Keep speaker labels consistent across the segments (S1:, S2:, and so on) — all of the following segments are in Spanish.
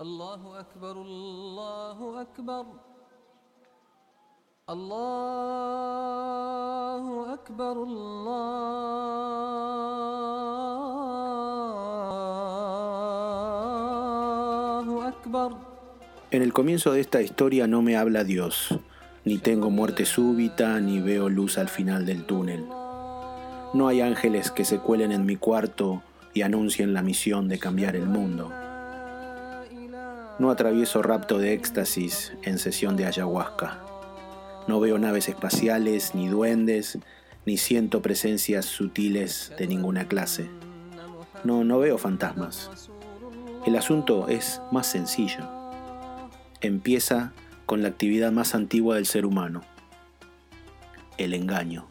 S1: الله أكبر الله أكبر الله أكبر الله أكبر
S2: En el comienzo de esta historia no me habla Dios, ni tengo muerte súbita, ni veo luz al final del túnel. No hay ángeles que se cuelen en mi cuarto y anuncien la misión de cambiar el mundo. No atravieso rapto de éxtasis en sesión de ayahuasca. No veo naves espaciales, ni duendes, ni siento presencias sutiles de ninguna clase. No, no veo fantasmas. El asunto es más sencillo. Empieza con la actividad más antigua del ser humano, el engaño.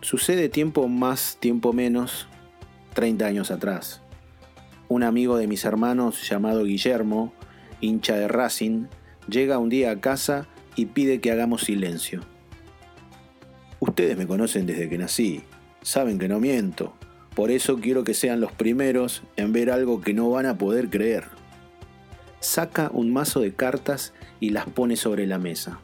S2: Sucede tiempo más, tiempo menos, 30 años atrás. Un amigo de mis hermanos llamado Guillermo, hincha de Racing, llega un día a casa y pide que hagamos silencio. Ustedes me conocen desde que nací, saben que no miento, por eso quiero que sean los primeros en ver algo que no van a poder creer. Saca un mazo de cartas y las pone sobre la mesa.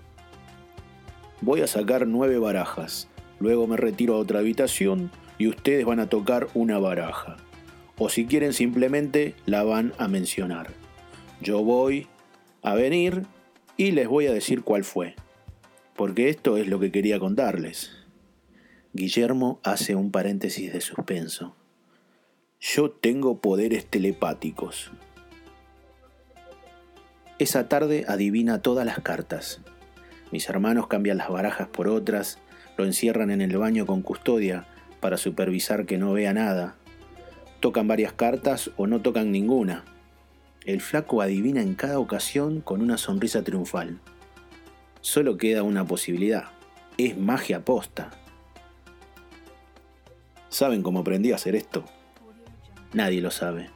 S2: Voy a sacar nueve barajas, luego me retiro a otra habitación y ustedes van a tocar una baraja. O si quieren simplemente la van a mencionar. Yo voy a venir y les voy a decir cuál fue. Porque esto es lo que quería contarles. Guillermo hace un paréntesis de suspenso. Yo tengo poderes telepáticos. Esa tarde adivina todas las cartas. Mis hermanos cambian las barajas por otras, lo encierran en el baño con custodia para supervisar que no vea nada. Tocan varias cartas o no tocan ninguna. El flaco adivina en cada ocasión con una sonrisa triunfal. Solo queda una posibilidad. Es magia posta. ¿Saben cómo aprendí a hacer esto? Nadie lo sabe.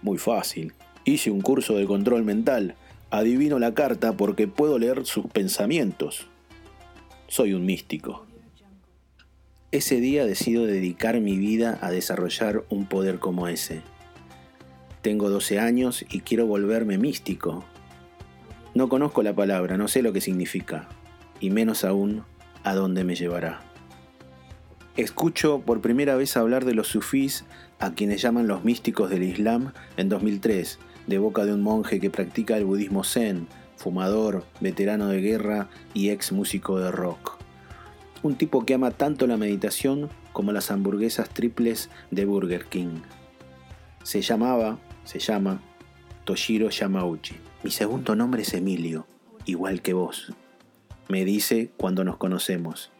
S2: Muy fácil. Hice un curso de control mental. Adivino la carta porque puedo leer sus pensamientos. Soy un místico. Ese día decido dedicar mi vida a desarrollar un poder como ese. Tengo 12 años y quiero volverme místico. No conozco la palabra, no sé lo que significa, y menos aún a dónde me llevará. Escucho por primera vez hablar de los sufís, a quienes llaman los místicos del Islam, en 2003, de boca de un monje que practica el budismo zen, fumador, veterano de guerra y ex músico de rock. Un tipo que ama tanto la meditación como las hamburguesas triples de Burger King. Se llamaba, se llama, Toshiro Yamauchi. Mi segundo nombre es Emilio, igual que vos. Me dice cuando nos conocemos.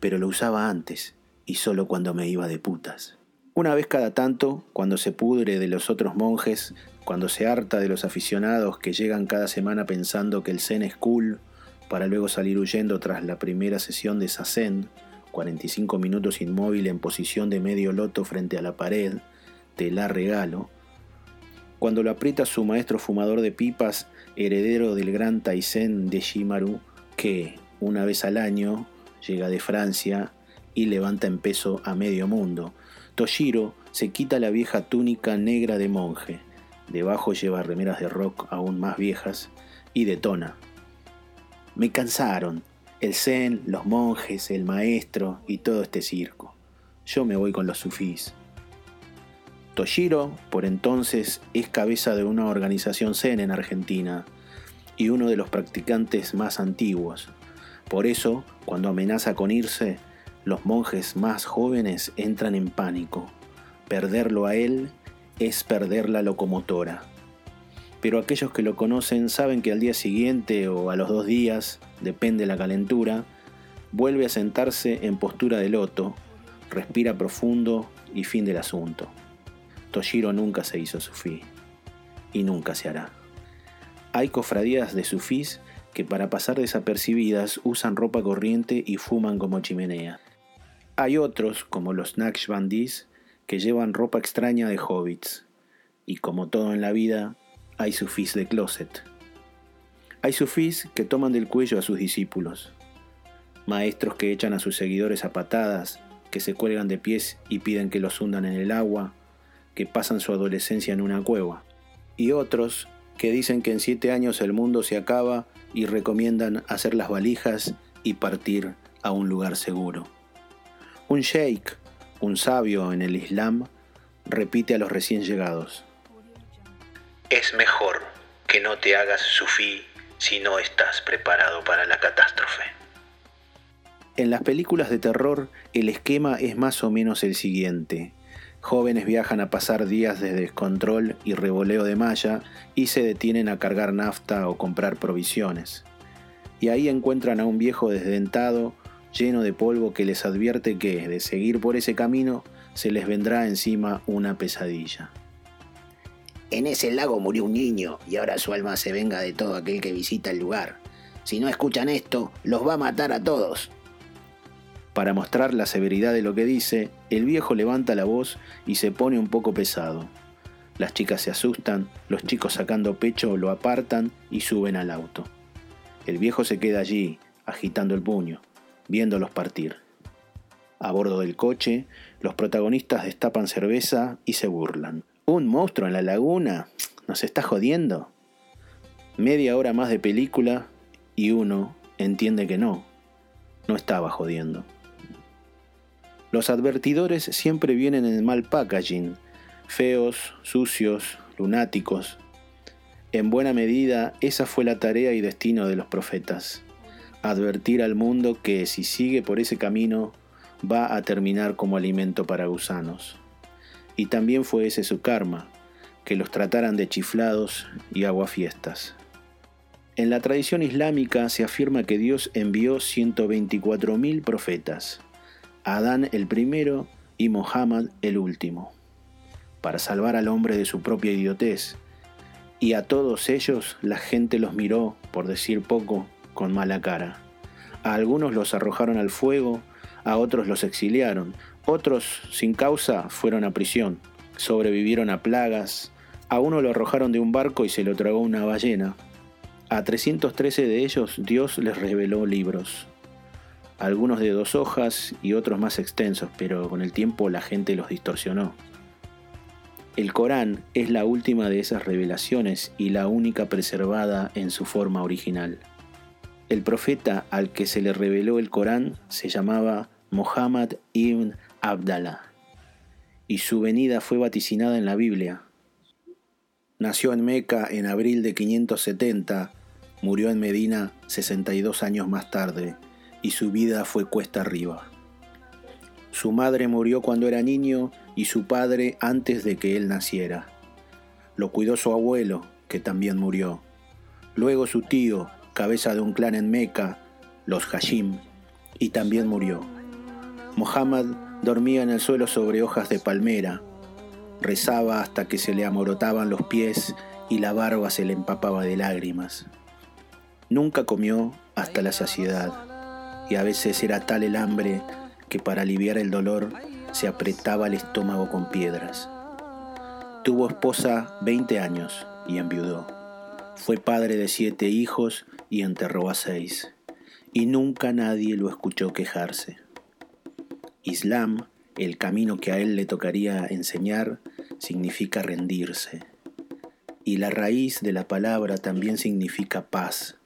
S2: Pero lo usaba antes y solo cuando me iba de putas. Una vez cada tanto, cuando se pudre de los otros monjes, cuando se harta de los aficionados que llegan cada semana pensando que el zen es cool, para luego salir huyendo tras la primera sesión de Sazen, 45 minutos inmóvil en posición de medio loto frente a la pared, te la regalo. Cuando lo aprieta su maestro fumador de pipas, heredero del gran Taizen de Shimaru, que, una vez al año, llega de Francia y levanta en peso a medio mundo. Toshiro se quita la vieja túnica negra de monje, debajo lleva remeras de rock aún más viejas y detona. Me cansaron, el zen, los monjes, el maestro y todo este circo. Yo me voy con los sufís. Toshiro, por entonces, es cabeza de una organización zen en Argentina y uno de los practicantes más antiguos. Por eso, cuando amenaza con irse, los monjes más jóvenes entran en pánico. Perderlo a él es perder la locomotora. Pero aquellos que lo conocen saben que al día siguiente o a los dos días, depende la calentura, vuelve a sentarse en postura de loto, respira profundo y fin del asunto. Toshiro nunca se hizo sufí y nunca se hará. Hay cofradías de sufís que para pasar desapercibidas usan ropa corriente y fuman como chimenea. Hay otros, como los Naqshbandis, que llevan ropa extraña de hobbits. Y como todo en la vida, hay sufís de closet. Hay sufís que toman del cuello a sus discípulos. Maestros que echan a sus seguidores a patadas, que se cuelgan de pies y piden que los hundan en el agua, que pasan su adolescencia en una cueva, y otros que dicen que en siete años el mundo se acaba y recomiendan hacer las valijas y partir a un lugar seguro. Un sheikh, un sabio en el Islam, repite a los recién llegados. Es mejor que no te hagas sufí si no estás preparado para la catástrofe. En las películas de terror el esquema es más o menos el siguiente. Jóvenes viajan a pasar días de descontrol y revoleo de malla y se detienen a cargar nafta o comprar provisiones. Y ahí encuentran a un viejo desdentado, lleno de polvo que les advierte que, de seguir por ese camino, se les vendrá encima una pesadilla.
S3: En ese lago murió un niño y ahora su alma se venga de todo aquel que visita el lugar. Si no escuchan esto, los va a matar a todos.
S2: Para mostrar la severidad de lo que dice, el viejo levanta la voz y se pone un poco pesado. Las chicas se asustan, los chicos sacando pecho lo apartan y suben al auto. El viejo se queda allí, agitando el puño, viéndolos partir. A bordo del coche, los protagonistas destapan cerveza y se burlan. ¿Un monstruo en la laguna? ¿Nos está jodiendo? Media hora más de película y uno entiende que no, no estaba jodiendo. Los advertidores siempre vienen en mal packaging, feos, sucios, lunáticos. En buena medida, esa fue la tarea y destino de los profetas, advertir al mundo que si sigue por ese camino va a terminar como alimento para gusanos y también fue ese su karma, que los trataran de chiflados y aguafiestas. En la tradición islámica se afirma que Dios envió 124.000 profetas, Adán el primero y Mohammed el último, para salvar al hombre de su propia idiotez, y a todos ellos la gente los miró, por decir poco, con mala cara. A algunos los arrojaron al fuego, a otros los exiliaron, otros, sin causa, fueron a prisión, sobrevivieron a plagas, a uno lo arrojaron de un barco y se lo tragó una ballena. A 313 de ellos Dios les reveló libros, algunos de dos hojas y otros más extensos, pero con el tiempo la gente los distorsionó. El Corán es la última de esas revelaciones y la única preservada en su forma original. El profeta al que se le reveló el Corán se llamaba Muhammad ibn Y su venida fue vaticinada en la Biblia. Nació en Meca en abril de 570, murió en Medina 62 años más tarde, y su vida fue cuesta arriba. Su madre murió cuando era niño y su padre antes de que él naciera. Lo cuidó su abuelo, que también murió. Luego su tío, cabeza de un clan en Meca, los Hashim, y también murió. Muhammad Dormía en el suelo sobre hojas de palmera. Rezaba hasta que se le amorotaban los pies y la barba se le empapaba de lágrimas. Nunca comió hasta la saciedad y a veces era tal el hambre que para aliviar el dolor se apretaba el estómago con piedras. Tuvo esposa 20 años y enviudó. Fue padre de siete hijos y enterró a seis. Y nunca nadie lo escuchó quejarse. Islam, el camino que a él le tocaría enseñar, significa rendirse. Y la raíz de la palabra también significa paz.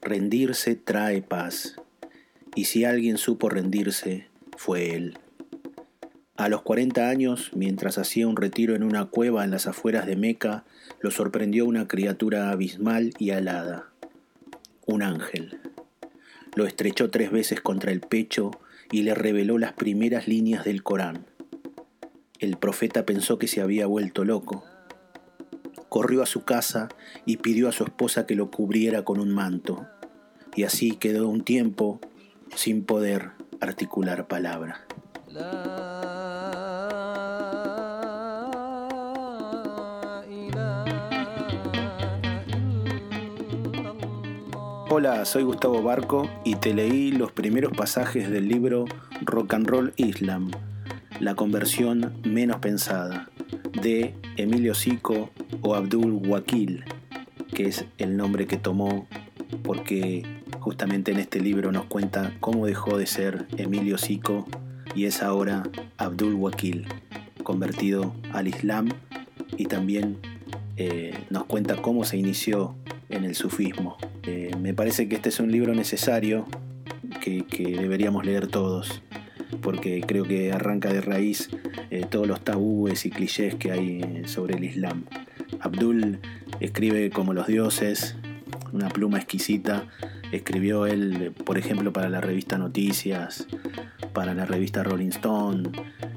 S2: Rendirse trae paz. Y si alguien supo rendirse, fue él. A los 40 años, mientras hacía un retiro en una cueva en las afueras de Meca, lo sorprendió una criatura abismal y alada, un ángel. Lo estrechó tres veces contra el pecho y le reveló las primeras líneas del Corán. El profeta pensó que se había vuelto loco. Corrió a su casa y pidió a su esposa que lo cubriera con un manto, y así quedó un tiempo sin poder articular palabra. Hola, soy Gustavo Barco y te leí los primeros pasajes del libro Rock and Roll Islam, la conversión menos pensada, de Emilio Sico o Abdul Wakil, que es el nombre que tomó porque justamente en este libro nos cuenta cómo dejó de ser Emilio Sico y es ahora Abdul Wakil, convertido al Islam y también eh, nos cuenta cómo se inició en el sufismo. Eh, me parece que este es un libro necesario que, que deberíamos leer todos, porque creo que arranca de raíz eh, todos los tabúes y clichés que hay sobre el Islam. Abdul escribe como los dioses, una pluma exquisita. Escribió él, por ejemplo, para la revista Noticias, para la revista Rolling Stone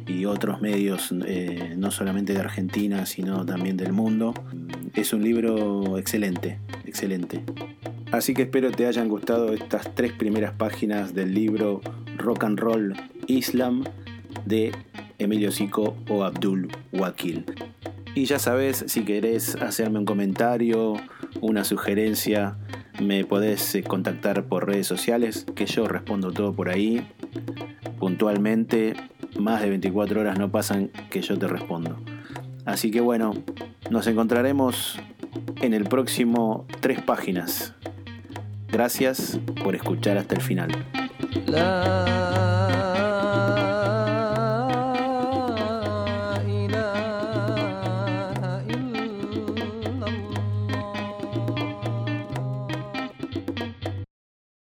S2: y otros medios, eh, no solamente de Argentina, sino también del mundo. Es un libro excelente, excelente. Así que espero te hayan gustado estas tres primeras páginas del libro Rock and Roll Islam de Emilio Sico o Abdul Wakil. Y ya sabes, si querés hacerme un comentario, una sugerencia, me podés eh, contactar por redes sociales, que yo respondo todo por ahí. Puntualmente, más de 24 horas no pasan que yo te respondo. Así que bueno, nos encontraremos en el próximo Tres Páginas. Gracias por escuchar hasta el final.